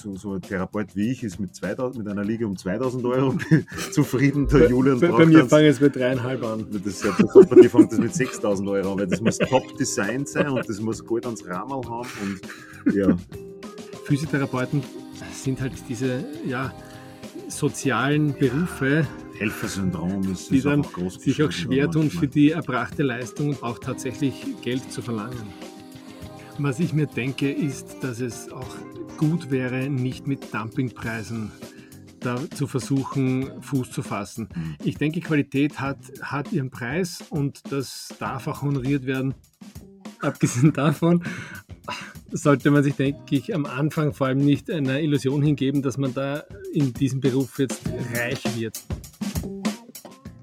so, so ein Therapeut wie ich ist mit, 2000, mit einer Liga um 2000 Euro zufrieden. Der Julian bei, bei mir fangen es mit dreieinhalb an. Das, das, die fangen das mit 6000 Euro an, weil das muss Top-Design sein und das muss gut ans Rahmen haben. Und, ja. Physiotherapeuten sind halt diese ja, sozialen Berufe, Helfersyndrom ist, die dann auch sich auch schwer tun, für die erbrachte Leistung auch tatsächlich Geld zu verlangen. Was ich mir denke, ist, dass es auch gut wäre, nicht mit Dumpingpreisen da zu versuchen, Fuß zu fassen. Ich denke, Qualität hat, hat ihren Preis und das darf auch honoriert werden. Abgesehen davon sollte man sich, denke ich, am Anfang vor allem nicht einer Illusion hingeben, dass man da in diesem Beruf jetzt reich wird.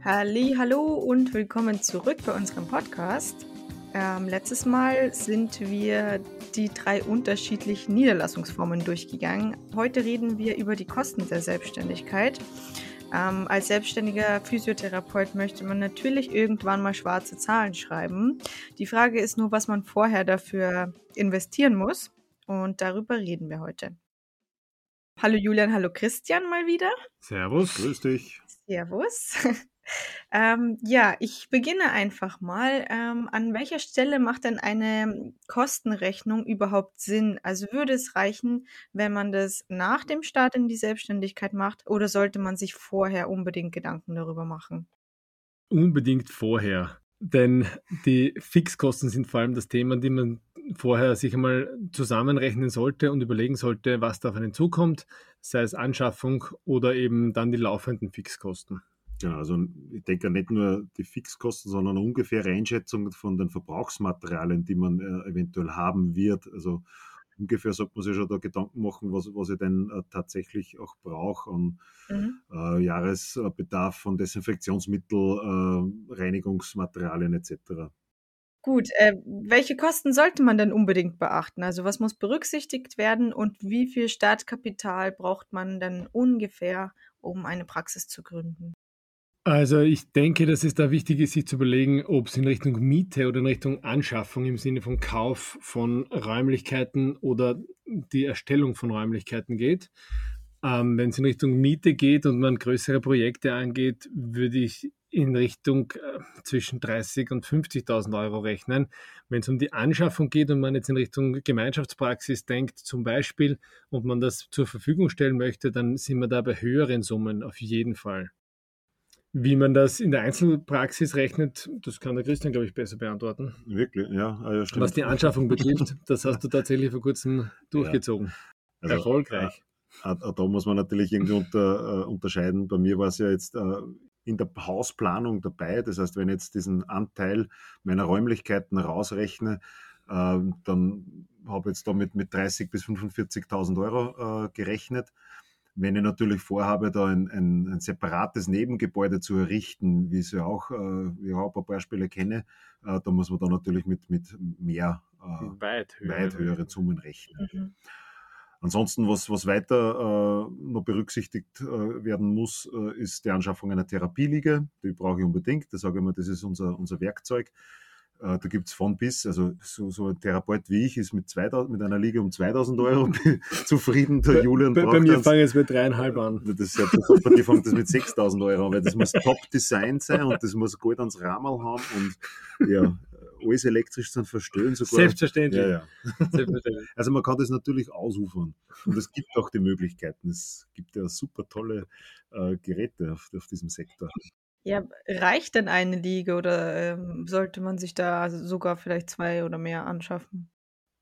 Halli, hallo und willkommen zurück bei unserem Podcast. Ähm, letztes Mal sind wir die drei unterschiedlichen Niederlassungsformen durchgegangen. Heute reden wir über die Kosten der Selbstständigkeit. Ähm, als selbstständiger Physiotherapeut möchte man natürlich irgendwann mal schwarze Zahlen schreiben. Die Frage ist nur, was man vorher dafür investieren muss. Und darüber reden wir heute. Hallo Julian, hallo Christian mal wieder. Servus. Grüß dich. Servus. Ähm, ja, ich beginne einfach mal. Ähm, an welcher Stelle macht denn eine Kostenrechnung überhaupt Sinn? Also würde es reichen, wenn man das nach dem Start in die Selbstständigkeit macht oder sollte man sich vorher unbedingt Gedanken darüber machen? Unbedingt vorher. Denn die Fixkosten sind vor allem das Thema, die man vorher sich einmal zusammenrechnen sollte und überlegen sollte, was da auf einen zukommt, sei es Anschaffung oder eben dann die laufenden Fixkosten. Genau, also ich denke nicht nur die Fixkosten, sondern eine ungefähre Einschätzung von den Verbrauchsmaterialien, die man äh, eventuell haben wird. Also ungefähr sollte man sich schon da Gedanken machen, was, was ich denn äh, tatsächlich auch brauche an mhm. äh, Jahresbedarf von Desinfektionsmittel, äh, Reinigungsmaterialien etc. Gut, äh, welche Kosten sollte man denn unbedingt beachten? Also was muss berücksichtigt werden und wie viel Startkapital braucht man denn ungefähr, um eine Praxis zu gründen? Also ich denke, dass es da wichtig ist, sich zu überlegen, ob es in Richtung Miete oder in Richtung Anschaffung im Sinne von Kauf von Räumlichkeiten oder die Erstellung von Räumlichkeiten geht. Ähm, Wenn es in Richtung Miete geht und man größere Projekte angeht, würde ich in Richtung äh, zwischen 30 und 50.000 Euro rechnen. Wenn es um die Anschaffung geht und man jetzt in Richtung Gemeinschaftspraxis denkt, zum Beispiel, und man das zur Verfügung stellen möchte, dann sind wir da bei höheren Summen auf jeden Fall. Wie man das in der Einzelpraxis rechnet, das kann der Christian, glaube ich, besser beantworten. Wirklich, ja. Ah, ja Was die Anschaffung betrifft, das hast du tatsächlich vor kurzem durchgezogen. Ja. Also, Erfolgreich. Äh, da muss man natürlich irgendwie unter, äh, unterscheiden. Bei mir war es ja jetzt äh, in der Hausplanung dabei. Das heißt, wenn ich jetzt diesen Anteil meiner Räumlichkeiten rausrechne, äh, dann habe ich jetzt damit mit 30.000 bis 45.000 Euro äh, gerechnet. Wenn ich natürlich vorhabe, da ein, ein, ein separates Nebengebäude zu errichten, wie ich ja auch, äh, wie ich auch ein paar Beispiele kenne, äh, da muss man da natürlich mit, mit mehr, äh, weit, höhere. weit höheren Summen rechnen. Mhm. Ansonsten, was, was weiter äh, noch berücksichtigt äh, werden muss, äh, ist die Anschaffung einer Therapieliege. Die brauche ich unbedingt. Da sage ich immer, das ist unser, unser Werkzeug. Äh, da gibt es von bis, also so, so, ein Therapeut wie ich ist mit, 2000, mit einer Liga um 2000 Euro zufrieden. Der Julian bei, bei mir fangen es mit dreieinhalb an. Das, ja, bei dir fängt das mit 6000 Euro an, weil das muss Top-Design sein und das muss gut ans Rahmen haben und ja, alles elektrisch zu verstehen. Sogar. Selbstverständlich. Ja, ja. Selbstverständlich. Also man kann das natürlich ausufern und es gibt auch die Möglichkeiten. Es gibt ja super tolle äh, Geräte auf, auf diesem Sektor. Ja, reicht denn eine Liege oder ähm, sollte man sich da sogar vielleicht zwei oder mehr anschaffen?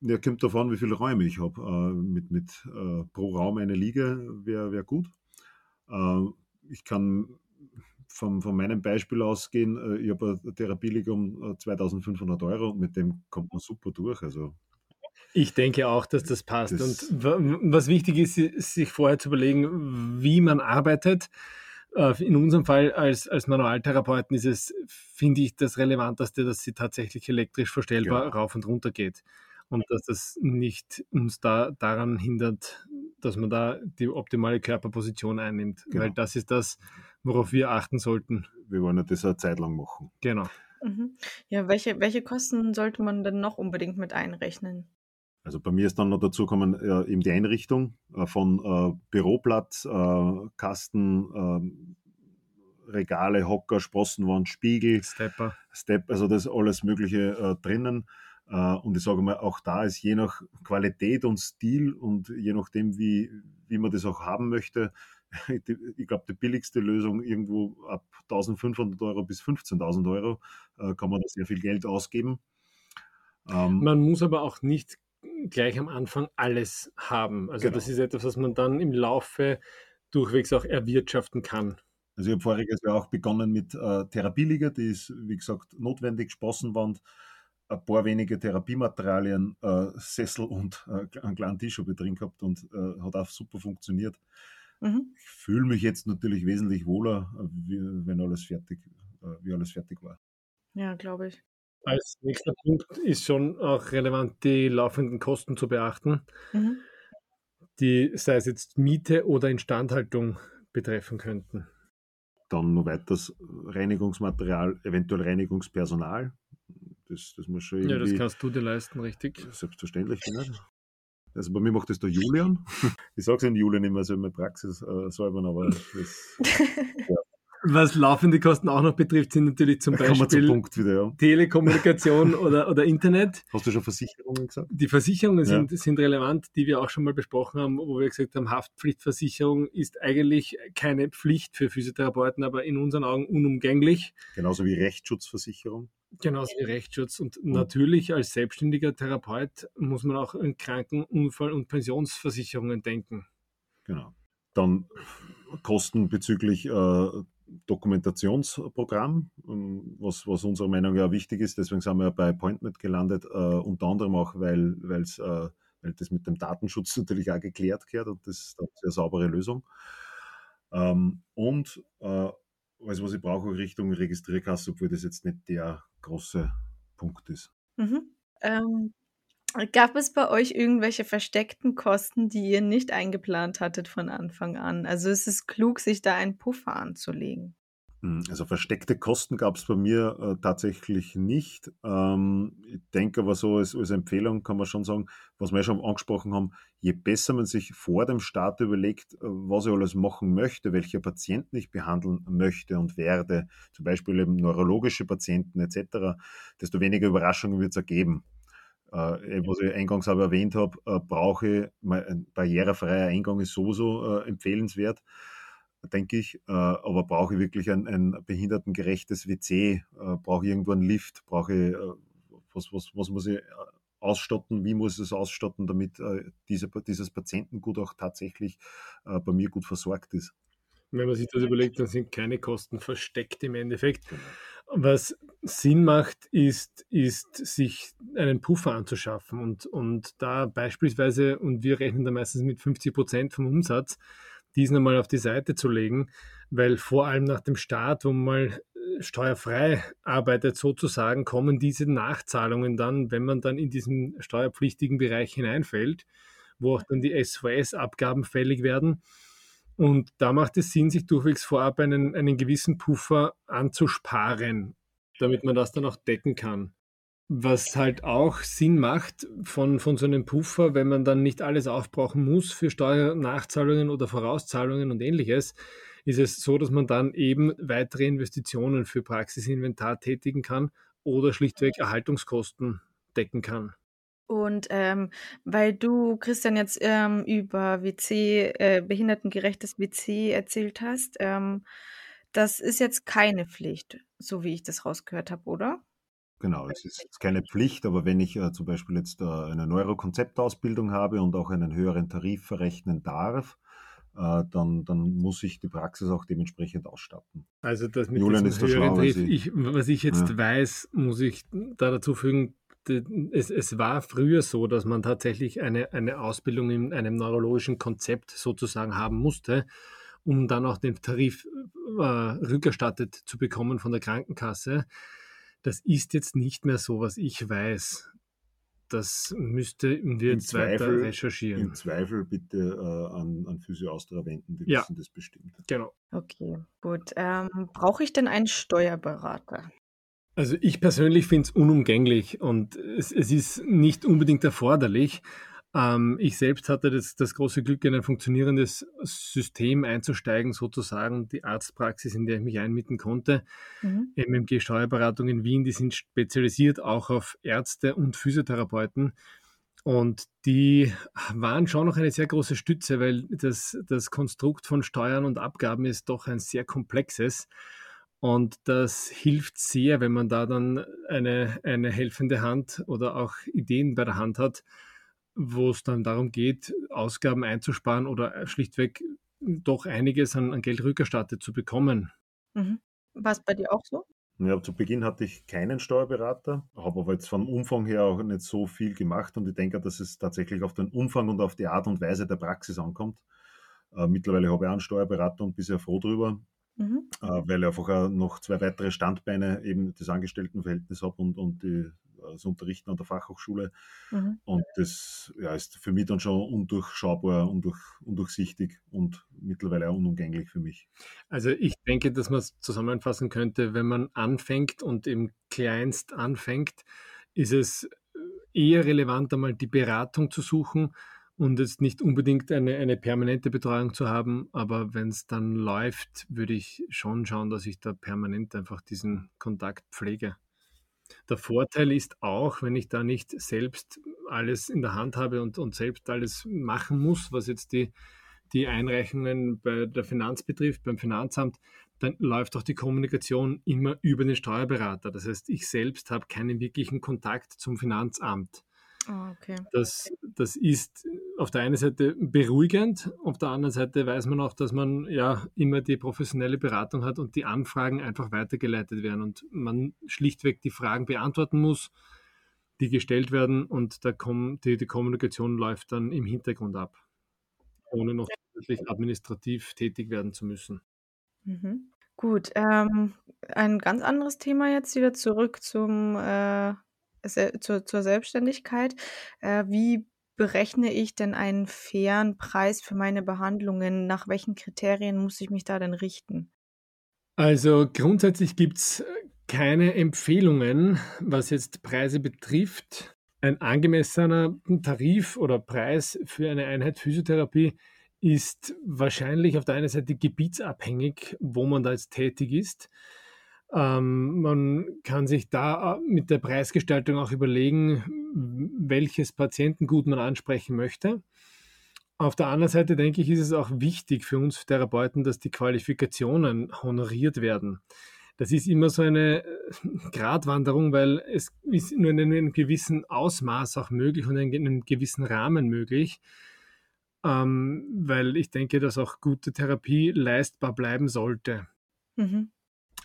Ja, kommt davon, wie viele Räume ich habe. Äh, mit mit äh, pro Raum eine Liege wäre wär gut. Äh, ich kann vom, von meinem Beispiel ausgehen, äh, ich habe eine Therapieliege um 2500 äh, Euro und mit dem kommt man super durch. Also ich denke auch, dass das passt. Das und was wichtig ist, sich vorher zu überlegen, wie man arbeitet in unserem Fall als, als Manualtherapeuten ist es, finde ich, das Relevanteste, dass sie tatsächlich elektrisch verstellbar genau. rauf und runter geht. Und dass das nicht uns da daran hindert, dass man da die optimale Körperposition einnimmt. Genau. Weil das ist das, worauf wir achten sollten. Wir wollen ja das eine Zeit lang machen. Genau. Mhm. Ja, welche, welche Kosten sollte man denn noch unbedingt mit einrechnen? Also bei mir ist dann noch dazu gekommen äh, eben die Einrichtung äh, von äh, Büroplatz, äh, Kasten, ähm, Regale, Hocker, Sprossenwand, Spiegel, Stepper. Step, also das alles Mögliche äh, drinnen. Äh, und ich sage mal, auch da ist je nach Qualität und Stil und je nachdem, wie, wie man das auch haben möchte, ich glaube, die billigste Lösung irgendwo ab 1500 Euro bis 15.000 Euro kann man da sehr viel Geld ausgeben. Ähm, man muss aber auch nicht gleich am Anfang alles haben. Also genau. das ist etwas, was man dann im Laufe durchwegs auch erwirtschaften kann. Also ich habe voriges Jahr auch begonnen mit äh, Therapieliga, die ist, wie gesagt, notwendig, Sprossenwand, ein paar wenige Therapiematerialien, äh, Sessel und äh, einen kleinen Tisch habe ich drin gehabt und äh, hat auch super funktioniert. Mhm. Ich fühle mich jetzt natürlich wesentlich wohler, äh, wie, wenn alles fertig, äh, wie alles fertig war. Ja, glaube ich. Als nächster Punkt ist schon auch relevant, die laufenden Kosten zu beachten, mhm. die sei es jetzt Miete oder Instandhaltung betreffen könnten. Dann noch weiteres Reinigungsmaterial, eventuell Reinigungspersonal. Das, das muss schon irgendwie, Ja, das kannst du dir leisten, richtig? Selbstverständlich, nicht. Also bei mir macht das der Julian. Ich sage es in Julian immer so in meiner Praxis äh, säubern, aber das, ja, was laufende Kosten auch noch betrifft, sind natürlich zum Beispiel wieder, ja. Telekommunikation oder, oder Internet. Hast du schon Versicherungen gesagt? Die Versicherungen sind, ja. sind relevant, die wir auch schon mal besprochen haben, wo wir gesagt haben, Haftpflichtversicherung ist eigentlich keine Pflicht für Physiotherapeuten, aber in unseren Augen unumgänglich. Genauso wie Rechtsschutzversicherung. Genauso wie Rechtsschutz. Und mhm. natürlich als selbstständiger Therapeut muss man auch an Kranken-, Unfall- und Pensionsversicherungen denken. Genau. Dann Kosten bezüglich äh, Dokumentationsprogramm, ähm, was, was unserer Meinung nach wichtig ist. Deswegen sind wir bei Appointment gelandet, äh, unter anderem auch, weil, weil's, äh, weil das mit dem Datenschutz natürlich auch geklärt gehört und das ist eine sehr saubere Lösung. Ähm, und äh, alles, was ich brauche, Richtung Registrierkasse, obwohl das jetzt nicht der große Punkt ist. Mhm. Ähm, Gab es bei euch irgendwelche versteckten Kosten, die ihr nicht eingeplant hattet von Anfang an? Also ist es klug, sich da einen Puffer anzulegen? Hm, also versteckte Kosten gab es bei mir äh, tatsächlich nicht. Ähm, ich denke aber so als, als, Empfehlung kann man schon sagen, was wir ja schon angesprochen haben, je besser man sich vor dem Start überlegt, äh, was ich alles machen möchte, welche Patienten ich behandeln möchte und werde, zum Beispiel eben neurologische Patienten etc., desto weniger Überraschungen wird es ergeben äh, was ich eingangs aber erwähnt habe, äh, brauche ich, ein barrierefreier Eingang ist sowieso äh, empfehlenswert, denke ich, äh, aber brauche ich wirklich ein, ein behindertengerechtes WC, äh, brauche ich irgendwo einen Lift, brauche ich, äh, was, was, was muss ich ausstatten, wie muss ich es ausstatten, damit diese, dieses Patientengut auch tatsächlich bei mir gut versorgt ist. Wenn man sich das überlegt, dann sind keine Kosten versteckt im Endeffekt. Genau. Was Sinn macht, ist, ist, sich einen Puffer anzuschaffen und, und da beispielsweise, und wir rechnen da meistens mit 50 Prozent vom Umsatz, diesen einmal auf die Seite zu legen, weil vor allem nach dem Start, wo man mal äh, steuerfrei arbeitet sozusagen, kommen diese Nachzahlungen dann, wenn man dann in diesen steuerpflichtigen Bereich hineinfällt, wo auch dann die SVS-Abgaben fällig werden. Und da macht es Sinn, sich durchwegs vorab einen, einen gewissen Puffer anzusparen, damit man das dann auch decken kann. Was halt auch Sinn macht von, von so einem Puffer, wenn man dann nicht alles aufbrauchen muss für Steuernachzahlungen oder Vorauszahlungen und ähnliches, ist es so, dass man dann eben weitere Investitionen für Praxisinventar tätigen kann oder schlichtweg Erhaltungskosten decken kann. Und ähm, weil du, Christian, jetzt ähm, über WC, äh, behindertengerechtes WC erzählt hast, ähm, das ist jetzt keine Pflicht, so wie ich das rausgehört habe, oder? Genau, es ist keine Pflicht, aber wenn ich äh, zum Beispiel jetzt äh, eine Neurokonzeptausbildung habe und auch einen höheren Tarif verrechnen darf, äh, dann, dann muss ich die Praxis auch dementsprechend ausstatten. Also das mit Julian ist höheren Tarif, ich, was ich jetzt ja. weiß, muss ich da dazu fügen, es, es war früher so, dass man tatsächlich eine, eine Ausbildung in einem neurologischen Konzept sozusagen haben musste, um dann auch den Tarif äh, rückerstattet zu bekommen von der Krankenkasse. Das ist jetzt nicht mehr so, was ich weiß. Das müssten wir jetzt Zweifel, weiter recherchieren. Im Zweifel bitte äh, an, an Physio Austria wenden, die ja, wissen das bestimmt. Genau. Okay, gut. Ähm, Brauche ich denn einen Steuerberater? Also ich persönlich finde es unumgänglich und es, es, ist nicht unbedingt erforderlich. Ähm, ich selbst hatte das, das, große Glück, in ein funktionierendes System einzusteigen, sozusagen die Arztpraxis, in der ich mich einmieten konnte. Mhm. MMG Steuerberatung in Wien, die sind spezialisiert auch auf Ärzte und Physiotherapeuten. Und die waren schon noch eine sehr große Stütze, weil das, das Konstrukt von Steuern und Abgaben ist doch ein sehr komplexes. Und das hilft sehr, wenn man da dann eine, eine helfende Hand oder auch Ideen bei der Hand hat, wo es dann darum geht, Ausgaben einzusparen oder schlichtweg doch einiges an, an Geld rückerstattet zu bekommen. Mhm. War es bei dir auch so? Ja, zu Beginn hatte ich keinen Steuerberater, habe aber jetzt vom Umfang her auch nicht so viel gemacht und ich denke, dass es tatsächlich auf den Umfang und auf die Art und Weise der Praxis ankommt. Äh, mittlerweile habe ich auch einen Steuerberater und bin sehr froh darüber, mhm. äh, weil ich einfach auch noch zwei weitere Standbeine, eben das Angestelltenverhältnis habe und, und die, das Unterrichten an der Fachhochschule. Mhm. Und das ja, ist für mich dann schon undurchschaubar, undurch, undurchsichtig und mittlerweile auch unumgänglich für mich. Also ich denke, dass man es zusammenfassen könnte, wenn man anfängt und im Kleinst anfängt, ist es eher relevant, einmal die Beratung zu suchen und jetzt nicht unbedingt eine, eine permanente Betreuung zu haben, aber wenn es dann läuft, würde ich schon schauen, dass ich da permanent einfach diesen Kontakt pflege. Der Vorteil ist auch, wenn ich da nicht selbst alles in der Hand habe und, und selbst alles machen muss, was jetzt die, die Einreichungen bei der Finanz betrifft, beim Finanzamt, dann läuft auch die Kommunikation immer über den Steuerberater. Das heißt, ich selbst habe keinen wirklichen Kontakt zum Finanzamt. Oh, okay. das, das ist auf der einen Seite beruhigend, auf der anderen Seite weiß man auch, dass man ja immer die professionelle Beratung hat und die Anfragen einfach weitergeleitet werden und man schlichtweg die Fragen beantworten muss, die gestellt werden und da kommt die, die Kommunikation läuft dann im Hintergrund ab, ohne noch wirklich administrativ tätig werden zu müssen. Mhm. Gut, ähm, ein ganz anderes Thema jetzt wieder zurück zum äh zur, zur Selbstständigkeit. Äh, wie berechne ich denn einen fairen Preis für meine Behandlungen? Nach welchen Kriterien muss ich mich da denn richten? Also grundsätzlich gibt es äh, keine Empfehlungen, was jetzt Preise betrifft. Ein angemessener Tarif oder Preis für eine Einheit Physiotherapie ist wahrscheinlich auf der einen Seite gebietsabhängig, wo man da jetzt tätig ist. Ähm, man kann sich da äh, mit der Preisgestaltung auch überlegen, welches Patientengut man ansprechen möchte. Auf der anderen Seite denke ich, ist es auch wichtig für uns Therapeuten, dass die Qualifikationen honoriert werden. Das ist immer so eine äh, Gratwanderung, weil es ist nur in einem gewissen Ausmaß auch möglich und in einem gewissen Rahmen möglich, ähm, weil ich denke, dass auch gute Therapie leistbar bleiben sollte. Mhm.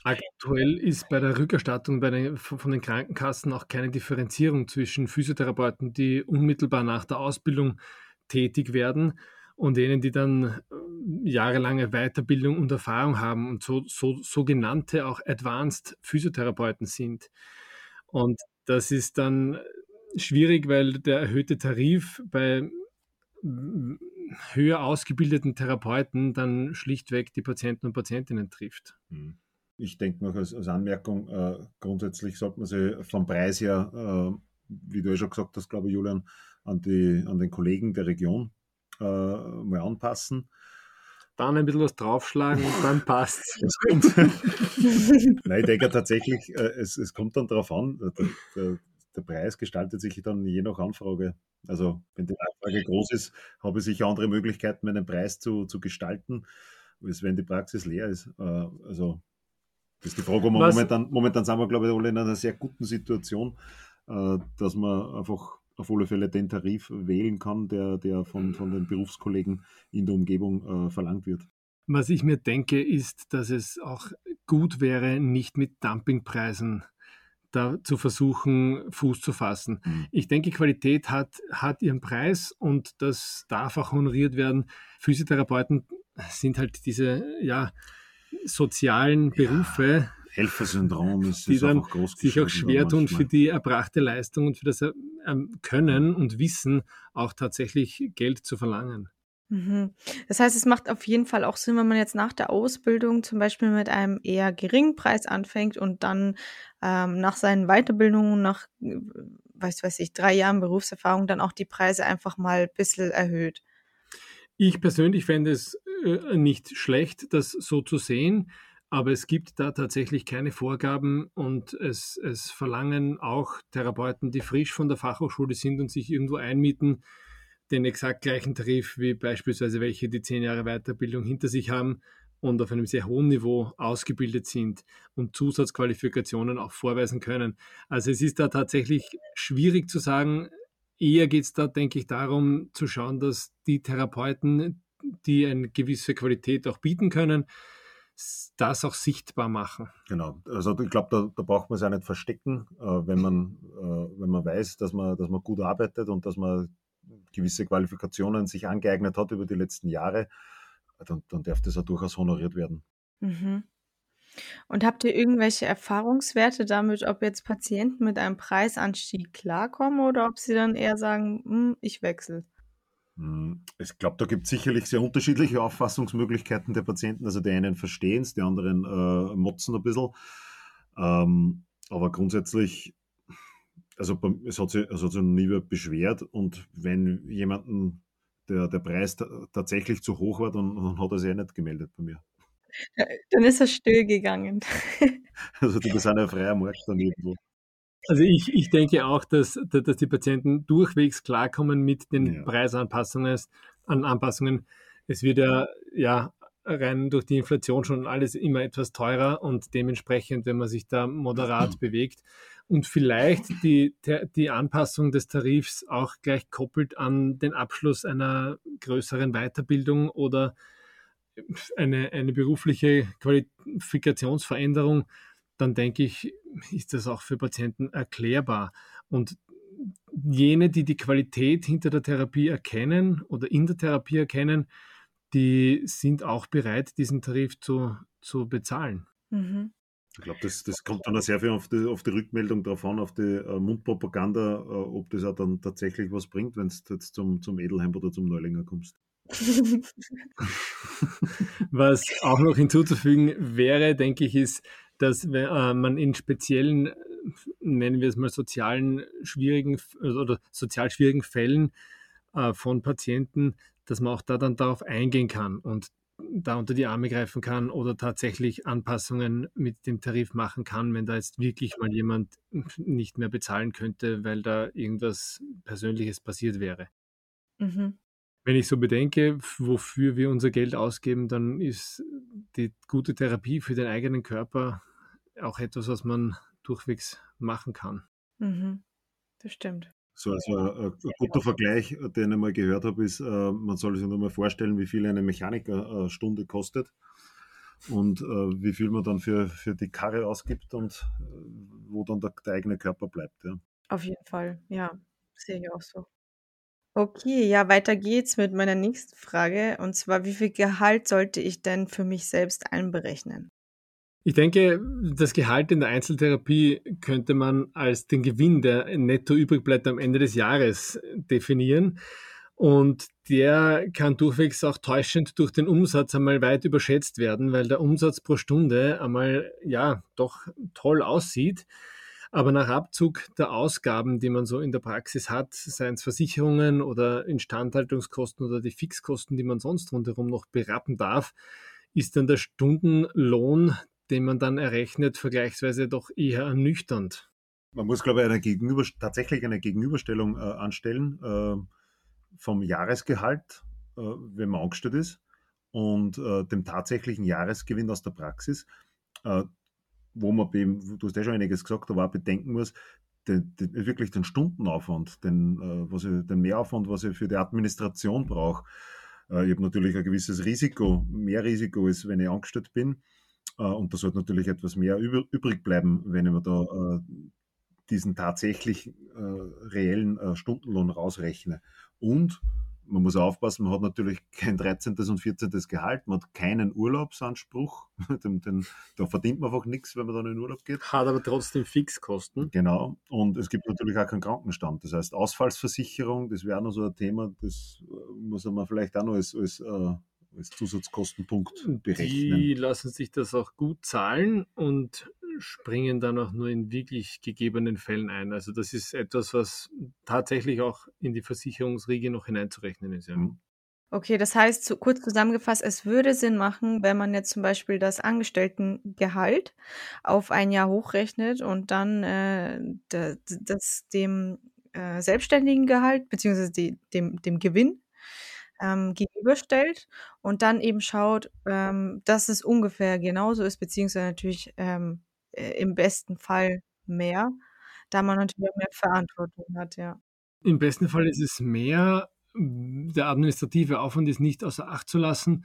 Aktuell ist bei der Rückerstattung bei den, von den Krankenkassen auch keine Differenzierung zwischen Physiotherapeuten, die unmittelbar nach der Ausbildung tätig werden und denen, die dann äh, jahrelange Weiterbildung und Erfahrung haben und so, so sogenannte auch Advanced Physiotherapeuten sind. Und das ist dann schwierig, weil der erhöhte Tarif bei höher ausgebildeten Therapeuten dann schlichtweg die Patienten und Patientinnen trifft. Mhm. Ich denke noch als, als Anmerkung, äh, grundsätzlich sollte man sich vom Preis her, äh, wie du ja schon gesagt hast, glaube ich, Julian, an, die, an den Kollegen der Region äh, mal anpassen. Dann ein bisschen was draufschlagen und dann passt es. Nein, ich denke tatsächlich, äh, es, es kommt dann darauf an, der, der, der Preis gestaltet sich dann je nach Anfrage. Also wenn die Anfrage groß ist, habe ich sicher andere Möglichkeiten, meinen Preis zu, zu gestalten, als wenn die Praxis leer ist. Äh, also das ist die Frage, wo momentan, momentan sind wir, glaube ich, alle in einer sehr guten Situation, äh, dass man einfach auf alle Fälle den Tarif wählen kann, der, der von, von den Berufskollegen in der Umgebung äh, verlangt wird. Was ich mir denke, ist, dass es auch gut wäre, nicht mit Dumpingpreisen da zu versuchen, Fuß zu fassen. Mhm. Ich denke, Qualität hat, hat ihren Preis und das darf auch honoriert werden. Physiotherapeuten sind halt diese, ja, sozialen Berufe. Ja, Helfersyndrom ist, die ist dann auch groß sich auch schwer tun, für die erbrachte Leistung und für das ähm, Können und Wissen auch tatsächlich Geld zu verlangen. Mhm. Das heißt, es macht auf jeden Fall auch Sinn, wenn man jetzt nach der Ausbildung zum Beispiel mit einem eher geringen Preis anfängt und dann ähm, nach seinen Weiterbildungen, nach, äh, weiß, weiß ich, drei Jahren Berufserfahrung dann auch die Preise einfach mal ein bisschen erhöht. Ich persönlich fände es äh, nicht schlecht, das so zu sehen, aber es gibt da tatsächlich keine Vorgaben und es, es verlangen auch Therapeuten, die frisch von der Fachhochschule sind und sich irgendwo einmieten, den exakt gleichen Tarif wie beispielsweise welche, die zehn Jahre Weiterbildung hinter sich haben und auf einem sehr hohen Niveau ausgebildet sind und Zusatzqualifikationen auch vorweisen können. Also es ist da tatsächlich schwierig zu sagen. Eher geht es da, denke ich, darum zu schauen, dass die Therapeuten, die eine gewisse Qualität auch bieten können, das auch sichtbar machen. Genau, also ich glaube, da, da, braucht man es ja nicht verstecken, äh, wenn, man, äh, wenn man weiß, dass man, dass man gut arbeitet und dass man gewisse Qualifikationen sich angeeignet hat über die letzten Jahre, dann, dann darf das auch durchaus honoriert werden. Mhm. Und habt ihr irgendwelche Erfahrungswerte damit, ob jetzt Patienten mit einem Preisanstieg klarkommen oder ob sie dann eher sagen, hm, ich wechsle? Hm, ich glaube, da gibt es sicherlich sehr unterschiedliche Auffassungsmöglichkeiten der Patienten. Also die einen verstehen es, die anderen äh, motzen ein bisschen. Ähm, aber grundsätzlich also es hat sich, noch nie beschwert und wenn jemanden der, der Preis tatsächlich zu hoch war, dann, dann hat er sich ja nicht gemeldet bei mir. Dann ist er still gegangen. Also du bist ein freier Markt dann irgendwo. Also ich, ich denke auch, dass, dass die Patienten durchwegs klarkommen mit den ja. Preisanpassungen. An Anpassungen. Es wird ja, ja rein durch die Inflation schon alles immer etwas teurer und dementsprechend, wenn man sich da moderat bewegt, und vielleicht die, die Anpassung des Tarifs auch gleich koppelt an den Abschluss einer größeren Weiterbildung oder eine, eine berufliche Qualifikationsveränderung, dann denke ich, ist das auch für Patienten erklärbar. Und jene, die die Qualität hinter der Therapie erkennen oder in der Therapie erkennen, die sind auch bereit, diesen Tarif zu, zu bezahlen. Mhm. Ich glaube, das, das kommt dann auch sehr viel auf die, auf die Rückmeldung drauf an, auf die äh, Mundpropaganda, äh, ob das auch dann tatsächlich was bringt, wenn du jetzt zum, zum Edelheim oder zum Neulinger kommst. was auch noch hinzuzufügen wäre, denke ich, ist, dass äh, man in speziellen, nennen wir es mal sozialen schwierigen oder sozial schwierigen Fällen äh, von Patienten, dass man auch da dann darauf eingehen kann und da unter die Arme greifen kann oder tatsächlich Anpassungen mit dem Tarif machen kann, wenn da jetzt wirklich mal jemand nicht mehr bezahlen könnte, weil da irgendwas Persönliches passiert wäre. Mhm. Wenn ich so bedenke, wofür wir unser Geld ausgeben, dann ist die gute Therapie für den eigenen Körper auch etwas, was man durchwegs machen kann. Mhm. Das stimmt. So, also ein, ein guter Vergleich, den ich mal gehört habe, ist, äh, man soll sich nur mal vorstellen, wie viel eine Mechanikerstunde kostet und äh, wie viel man dann für, für die Karre ausgibt und äh, wo dann der, der, eigene Körper bleibt. Ja. Auf jeden Fall, ja, sehe ich auch so. Okay, ja, weiter geht's mit meiner nächsten Frage und zwar, wie viel Gehalt sollte ich denn für mich selbst einberechnen? Ich denke, das Gehalt in der Einzeltherapie könnte man als den Gewinn, der netto übrig bleibt am Ende des Jahres, definieren. Und der kann durchwegs auch täuschend durch den Umsatz einmal weit überschätzt werden, weil der Umsatz pro Stunde einmal, ja, doch toll aussieht. Aber nach Abzug der Ausgaben, die man so in der Praxis hat, seien es Versicherungen oder Instandhaltungskosten oder die Fixkosten, die man sonst rundherum noch berappen darf, ist dann der Stundenlohn, den man dann errechnet, vergleichsweise doch eher ernüchternd. Man muss, glaube ich, eine Gegenüber tatsächlich eine Gegenüberstellung äh, anstellen äh, vom Jahresgehalt, äh, wenn man angestellt ist, und äh, dem tatsächlichen Jahresgewinn aus der Praxis, äh, wo man, du hast ja schon einiges gesagt, aber auch bedenken muss, den, den, wirklich den Stundenaufwand, den, äh, was ich, den Mehraufwand, was ich für die Administration brauche. ich habe natürlich ein gewisses Risiko, mehr Risiko ist, wenn ich angestellt bin äh, und da sollte natürlich etwas mehr übrig bleiben, wenn ich mir da äh, diesen tatsächlich äh, reellen Stundenlohn rausrechne. Und man muss aufpassen, man hat natürlich kein 13. und 14. Gehalt, man hat keinen Urlaubsanspruch, den, den, da verdient man einfach nichts, wenn man dann in Urlaub geht. Hat aber trotzdem Fixkosten. Genau, und es gibt natürlich auch keinen Krankenstand. Das heißt, Ausfallsversicherung, das wäre noch so ein Thema, das äh, muss man vielleicht auch noch als, als, äh, als Zusatzkostenpunkt berechnen. Die lassen sich das auch gut zahlen und springen dann auch nur in wirklich gegebenen Fällen ein. Also das ist etwas, was tatsächlich auch in die Versicherungsriege noch hineinzurechnen ist. Ja. Mhm. Okay, das heißt, so kurz zusammengefasst, es würde Sinn machen, wenn man jetzt zum Beispiel das Angestelltengehalt auf ein Jahr hochrechnet und dann äh, das, dem äh, selbstständigen Gehalt beziehungsweise die, dem, dem Gewinn ähm, gegenüberstellt und dann eben schaut, ähm, dass es ungefähr genauso ist, beziehungsweise natürlich ähm, äh, im besten Fall mehr, da man natürlich mehr Verantwortung hat, ja. Im besten Fall ist es mehr, der administrative Aufwand ist nicht außer Acht zu lassen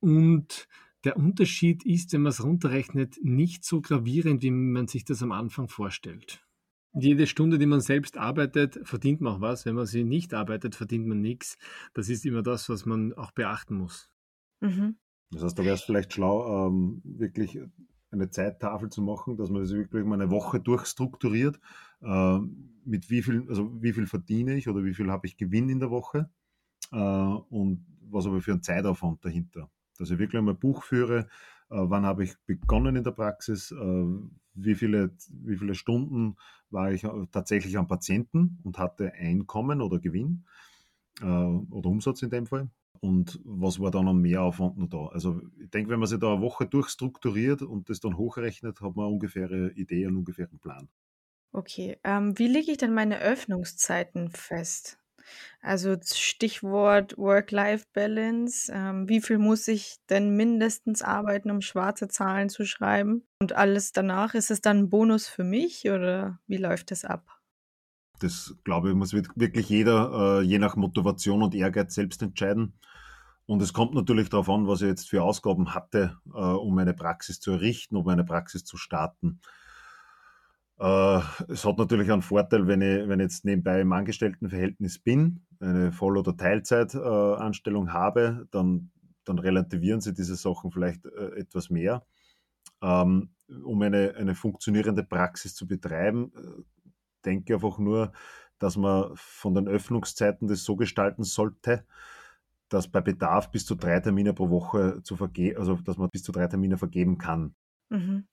und der Unterschied ist, wenn man es runterrechnet, nicht so gravierend, wie man sich das am Anfang vorstellt. Jede Stunde, die man selbst arbeitet, verdient man auch was. Wenn man sie nicht arbeitet, verdient man nichts. Das ist immer das, was man auch beachten muss. Mhm. Das heißt, da wäre es vielleicht schlau, ähm, wirklich eine Zeittafel zu machen, dass man das wirklich mal eine Woche durchstrukturiert, äh, mit wie viel, also wie viel verdiene ich oder wie viel habe ich Gewinn in der Woche äh, und was aber für ein Zeitaufwand dahinter. Dass ich wirklich einmal Buch führe, äh, wann habe ich begonnen in der Praxis, äh, wie, viele, wie viele Stunden war ich tatsächlich am Patienten und hatte Einkommen oder Gewinn äh, oder Umsatz in dem Fall und was war dann an Mehraufwand noch da. Also ich denke, wenn man sich da eine Woche durchstrukturiert und das dann hochrechnet, hat man eine ungefähre Idee, einen ungefähren Plan. Okay, ähm, wie lege ich denn meine Öffnungszeiten fest? Also Stichwort Work-Life-Balance. Ähm, wie viel muss ich denn mindestens arbeiten, um schwarze Zahlen zu schreiben? Und alles danach, ist es dann ein Bonus für mich oder wie läuft das ab? Das glaube ich, muss wirklich jeder äh, je nach Motivation und Ehrgeiz selbst entscheiden. Und es kommt natürlich darauf an, was ich jetzt für Ausgaben hatte, äh, um eine Praxis zu errichten, um eine Praxis zu starten. Äh, es hat natürlich einen Vorteil, wenn ich, wenn ich jetzt nebenbei im Angestelltenverhältnis bin, eine Voll- oder Teilzeitanstellung habe, dann, dann relativieren sie diese Sachen vielleicht äh, etwas mehr. Ähm, um eine, eine funktionierende Praxis zu betreiben, äh, denke einfach nur, dass man von den Öffnungszeiten das so gestalten sollte, dass bei Bedarf bis zu drei Termine pro Woche zu vergeben, also dass man bis zu drei Termine vergeben kann. Mhm.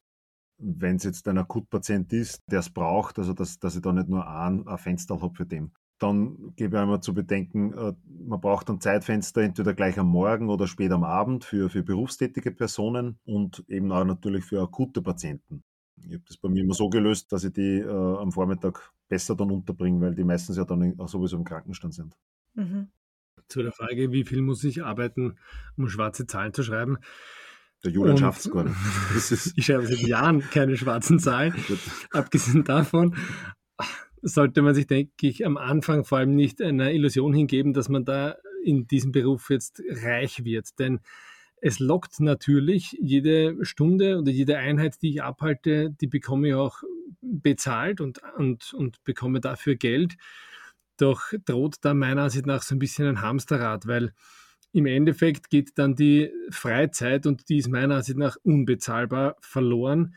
Wenn es jetzt ein Akutpatient ist, der es braucht, also dass, dass ich da nicht nur ein, ein Fenster habe für den. Dann gebe ich einmal zu bedenken, äh, man braucht ein Zeitfenster entweder gleich am Morgen oder spät am Abend für, für berufstätige Personen und eben auch natürlich für akute Patienten. Ich habe das bei mir immer so gelöst, dass ich die äh, am Vormittag besser dann unterbringe, weil die meistens ja dann auch sowieso im Krankenstand sind. Mhm. Zu der Frage, wie viel muss ich arbeiten, um schwarze Zahlen zu schreiben? Der Julian schafft es gar nicht. ich schreibe seit Jahren keine schwarzen Zahlen. Abgesehen davon sollte man sich, denke ich, am Anfang vor allem nicht einer Illusion hingeben, dass man da in diesem Beruf jetzt reich wird. Denn es lockt natürlich jede Stunde oder jede Einheit, die ich abhalte, die bekomme ich auch bezahlt und, und, und bekomme dafür Geld. Doch droht da meiner Ansicht nach so ein bisschen ein Hamsterrad, weil im Endeffekt geht dann die Freizeit und die ist meiner Ansicht nach unbezahlbar verloren.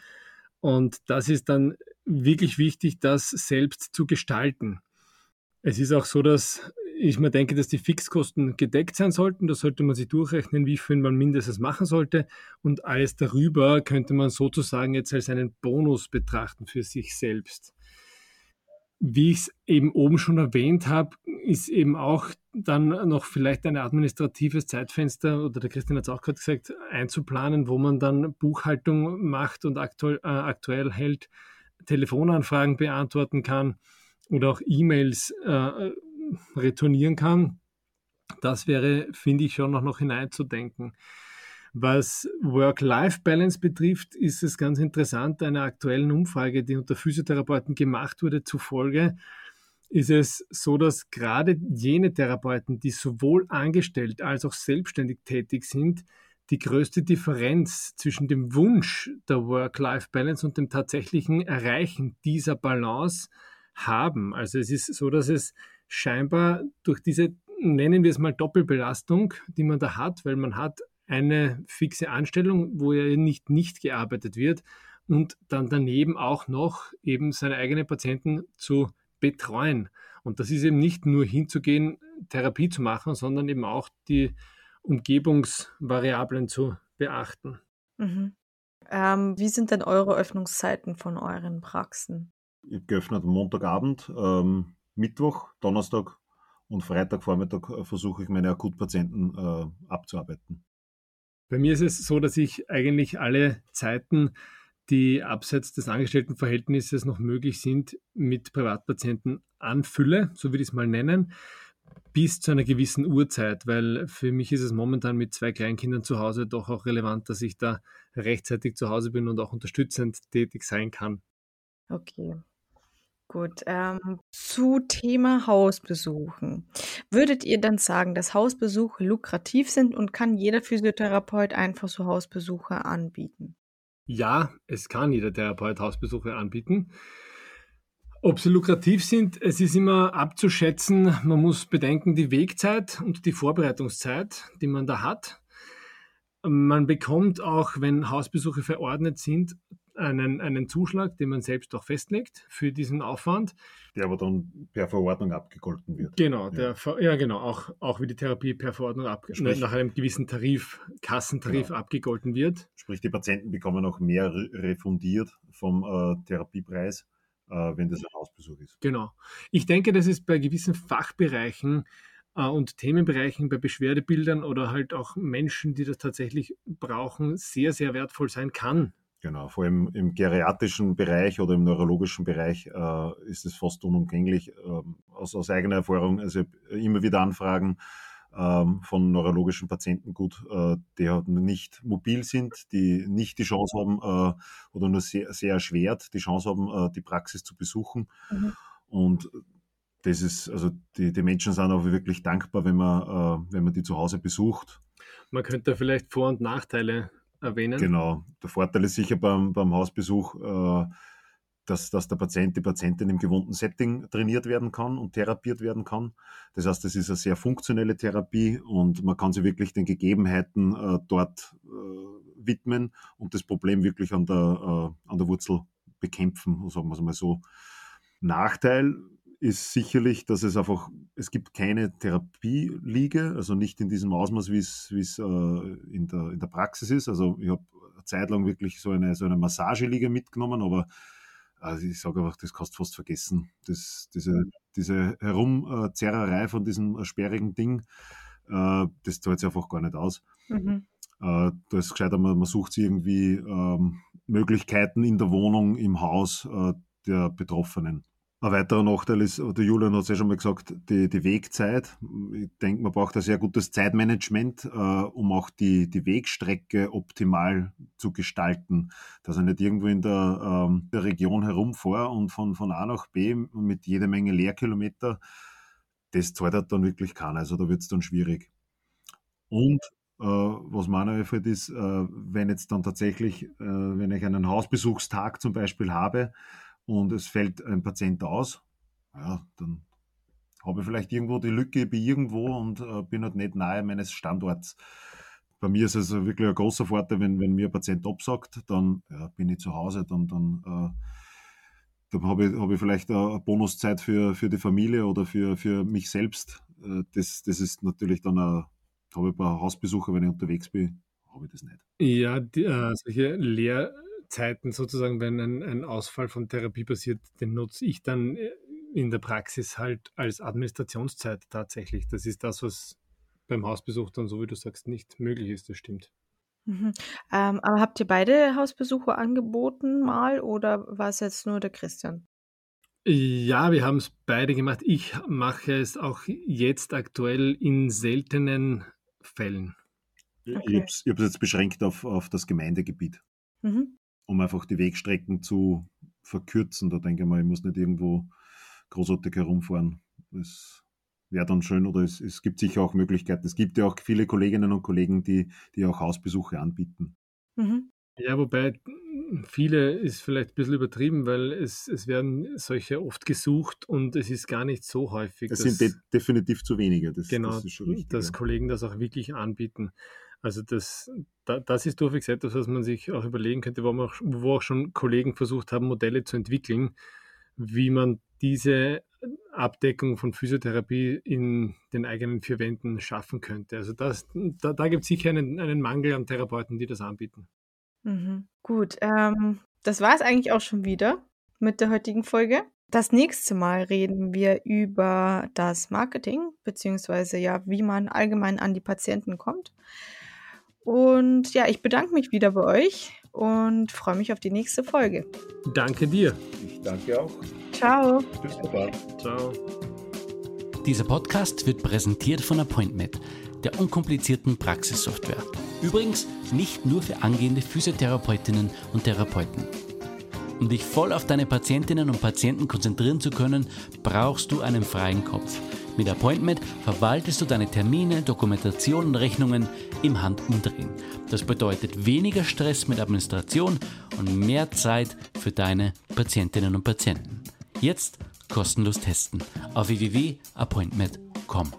Und das ist dann wirklich wichtig, das selbst zu gestalten. Es ist auch so, dass ich mir denke, dass die Fixkosten gedeckt sein sollten. Da sollte man sich durchrechnen, wie viel man mindestens machen sollte. Und alles darüber könnte man sozusagen jetzt als einen Bonus betrachten für sich selbst. Wie ich es eben oben schon erwähnt habe, ist eben auch dann noch vielleicht ein administratives Zeitfenster, oder der Christian hat es auch gerade gesagt, einzuplanen, wo man dann Buchhaltung macht und aktuell, äh, aktuell hält, Telefonanfragen beantworten kann oder auch E-Mails äh, retournieren kann. Das wäre, finde ich, schon noch, noch hineinzudenken. Was Work-Life-Balance betrifft, ist es ganz interessant, einer aktuellen Umfrage, die unter Physiotherapeuten gemacht wurde, zufolge ist es so, dass gerade jene Therapeuten, die sowohl angestellt als auch selbstständig tätig sind, die größte Differenz zwischen dem Wunsch der Work-Life-Balance und dem tatsächlichen Erreichen dieser Balance haben. Also es ist so, dass es scheinbar durch diese nennen wir es mal Doppelbelastung, die man da hat, weil man hat eine fixe Anstellung, wo ja nicht nicht gearbeitet wird und dann daneben auch noch eben seine eigenen Patienten zu betreuen. Und das ist eben nicht nur hinzugehen, Therapie zu machen, sondern eben auch die Umgebungsvariablen zu beachten. Mhm. Ähm, wie sind denn eure Öffnungszeiten von euren Praxen? Ich geöffnet Montagabend, ähm, Mittwoch, Donnerstag und Freitagvormittag äh, versuche ich meine Akutpatienten äh, abzuarbeiten. Bei mir ist es so, dass ich eigentlich alle Zeiten, die abseits des Angestelltenverhältnisses noch möglich sind, mit Privatpatienten anfülle, so würde ich es mal nennen, bis zu einer gewissen Uhrzeit, weil für mich ist es momentan mit zwei Kleinkindern zu Hause doch auch relevant, dass ich da rechtzeitig zu Hause bin und auch unterstützend tätig sein kann. Okay. Gut, ähm, zu Thema Hausbesuchen. Würdet ihr dann sagen, dass Hausbesuche lukrativ sind und kann jeder Physiotherapeut einfach so Hausbesuche anbieten? Ja, es kann jeder Therapeut Hausbesuche anbieten. Ob sie lukrativ sind, es ist immer abzuschätzen. Man muss bedenken die Wegzeit und die Vorbereitungszeit, die man da hat. Man bekommt auch, wenn Hausbesuche verordnet sind, einen, einen Zuschlag, den man selbst auch festlegt für diesen Aufwand. Der aber dann per Verordnung abgegolten wird. Genau, der, ja. ja genau, auch, auch wie die Therapie per Verordnung ab, Sprich, nach einem gewissen Tarif, Kassentarif genau. abgegolten wird. Sprich, die Patienten bekommen auch mehr refundiert vom äh, Therapiepreis, äh, wenn das ein Hausbesuch ist. Genau. Ich denke, dass es bei gewissen Fachbereichen äh, und Themenbereichen bei Beschwerdebildern oder halt auch Menschen, die das tatsächlich brauchen, sehr, sehr wertvoll sein kann, Genau, vor allem im geriatrischen Bereich oder im neurologischen Bereich äh, ist es fast unumgänglich. Äh, aus, aus, eigener Erfahrung, also immer wieder Anfragen äh, von neurologischen Patienten, gut, äh, die halt nicht mobil sind, die nicht die Chance haben äh, oder nur sehr, sehr erschwert die Chance haben, äh, die Praxis zu besuchen. Mhm. Und das ist, also die, die Menschen sind auch wirklich dankbar, wenn man, wenn man die zu Hause besucht. Man könnte vielleicht Vor- und Nachteile erwähnen. Genau. Der Vorteil ist sicher beim, beim Hausbesuch, äh, dass, dass der Patient, die Patientin im gewohnten Setting trainiert werden kann und therapiert werden kann. Das heißt, es ist eine sehr funktionelle Therapie und man kann sich wirklich den Gegebenheiten äh, dort äh, widmen und das Problem wirklich an der, äh, an der Wurzel bekämpfen, sagen wir es mal so. Nachteil ist sicherlich, dass es einfach, es gibt keine Therapieliege, also nicht in diesem Ausmaß, wie es, wie es äh, in, der, in der Praxis ist. Also ich habe eine Zeit lang wirklich so eine, so eine Massageliege mitgenommen, aber also ich sage einfach, das kannst du fast vergessen. Das, diese, diese Herumzerrerei von diesem sperrigen Ding, äh, das zahlt sich einfach gar nicht aus. Mhm. Äh, da ist gescheiter, man, man sucht sich irgendwie ähm, Möglichkeiten in der Wohnung, im Haus äh, der Betroffenen. Ein weiterer Nachteil ist, der Julian hat es ja schon mal gesagt, die, die Wegzeit. Ich denke, man braucht ein sehr gutes Zeitmanagement, äh, um auch die, die Wegstrecke optimal zu gestalten. Dass ich nicht irgendwo in der, ähm, der Region herumfahre und von, von A nach B mit jede Menge Leerkilometer, das zahlt halt dann wirklich keiner. Also da wird es dann schwierig. Und äh, was mir einfällt ist, äh, wenn jetzt dann tatsächlich, äh, wenn ich einen Hausbesuchstag zum Beispiel habe, und es fällt ein Patient aus, ja, dann habe ich vielleicht irgendwo die Lücke bei irgendwo und äh, bin halt nicht nahe meines Standorts. Bei mir ist es also wirklich ein großer Vorteil, wenn, wenn mir ein Patient absagt, dann ja, bin ich zu Hause, dann, dann, äh, dann habe ich, hab ich vielleicht eine Bonuszeit für, für die Familie oder für, für mich selbst. Äh, das, das ist natürlich dann habe ich ein paar Hausbesuche, wenn ich unterwegs bin, habe ich das nicht. Ja, die, äh, solche Lehr Zeiten sozusagen, wenn ein, ein Ausfall von Therapie passiert, den nutze ich dann äh, in der Praxis halt als Administrationszeit tatsächlich. Das ist das, was beim Hausbesuch dann, so wie du sagst, nicht möglich ist, das stimmt. Mhm. Ähm, aber habt ihr beide Hausbesuche angeboten mal oder war es jetzt nur der Christian? Ja, wir haben es beide gemacht. Ich mache es auch jetzt aktuell in seltenen Fällen. Okay. Ich habe es jetzt beschränkt auf, auf das Gemeindegebiet. Mhm um einfach die Wegstrecken zu verkürzen. Da denke ich mal, ich muss nicht irgendwo großartig herumfahren. Das wäre dann schön oder es, es gibt sicher auch Möglichkeiten. Es gibt ja auch viele Kolleginnen und Kollegen, die, die auch Hausbesuche anbieten. Mhm. Ja, wobei viele ist vielleicht ein bisschen übertrieben, weil es, es werden solche oft gesucht und es ist gar nicht so häufig. Es sind de definitiv zu wenige. Das, genau, das richtig, dass ja. Kollegen das auch wirklich anbieten. Also das, das ist durchwegs etwas, was man sich auch überlegen könnte, wo, auch, wo auch schon Kollegen versucht haben, Modelle zu entwickeln, wie man diese Abdeckung von Physiotherapie in den eigenen vier Wänden schaffen könnte. Also das, da, da gibt es sicher einen, einen Mangel an Therapeuten, die das anbieten. Mhm. Gut, ähm, das war es eigentlich auch schon wieder mit der heutigen Folge. Das nächste Mal reden wir über das Marketing, beziehungsweise ja, wie man allgemein an die Patienten kommt. Und ja, ich bedanke mich wieder bei euch und freue mich auf die nächste Folge. Danke dir. Ich danke auch. Ciao. Tschüss, Papa. Ciao. Dieser Podcast wird präsentiert von Appointment, der unkomplizierten Praxissoftware. Übrigens nicht nur für angehende Physiotherapeutinnen und Therapeuten. Um dich voll auf deine Patientinnen und Patienten konzentrieren zu können, brauchst du einen freien Kopf. Mit Appointment verwaltest du deine Termine, Dokumentation und Rechnungen im Handumdrehen. Das bedeutet weniger Stress mit Administration und mehr Zeit für deine Patientinnen und Patienten. Jetzt kostenlos testen auf www.appointment.com.